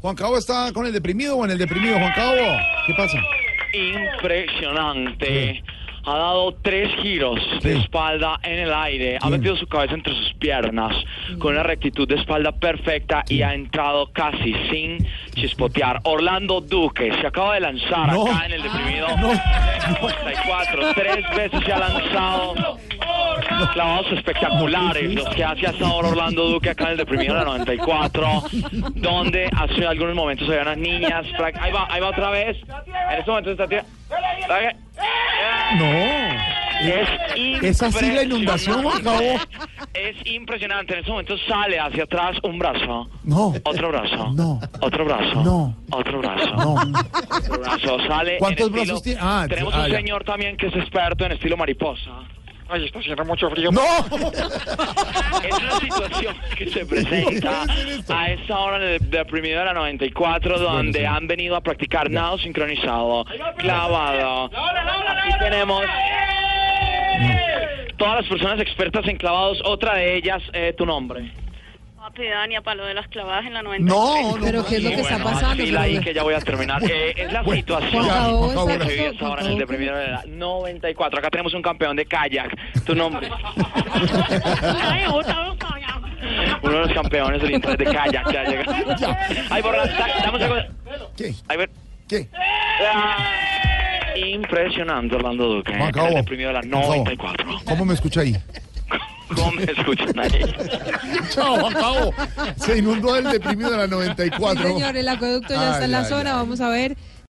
Juan Cabo está con el deprimido o en el deprimido, Juan Cabo. ¿Qué pasa? Impresionante. Ha dado tres giros de Sí. espalda en el aire, ha metido su cabeza entre sus piernas con una rectitud de espalda perfecta y ha entrado casi sin chispotear. Orlando Duque se acaba de lanzar No. acá en el deprimido No. 94. Tres veces se ha lanzado. Clavados espectaculares los que hace hasta ahora Orlando Duque acá en el deprimido de la 94, donde hace algunos momentos había unas niñas. Ahí va, ahí va otra vez. En este momento está tira- No. Es ¿Es así la inundación, Juan Cabo? Es impresionante. En este momento sale hacia atrás un brazo. No. Otro brazo. No. Otro brazo. No. Otro brazo. No. Otro brazo. Sale. ¿Cuántos brazos tiene? Ah, Tenemos ah, un ya. señor también que es experto en estilo mariposa. Ay, está haciendo mucho frío. No. Es una situación que se presenta a esta hora en el deprimido de la 94, donde sí. han venido a practicar nado sincronizado, clavado. Aquí tenemos todas las personas expertas en clavados. Otra de ellas, eh, tu nombre. Papi Dania para lo de las clavadas en la 90. No, no. Pero ¿qué es lo que está pasando? fila ahí que ya voy a terminar. Eh, es la Bueno, situación Cabo, que se vive ahora en el Cabo. deprimido de la 94. Acá tenemos un campeón de kayak. Tu nombre. Uno de los campeones del internet de kayak ya llega. Ay, borra, da- dame un. ¿Qué? Ay, ver. ¿Qué? Ah, Impresionante, Orlando Duque. Cabo. el deprimido de la Juan Cabo. 94. ¿Cómo me escucha ahí? ¿Cómo me escuchan ahí? Chao, Juan Cabo. Se inundó el deprimido de la Sí, 94. señor, el acueducto ya está en la Ay, ay, zona. ay. Vamos a ver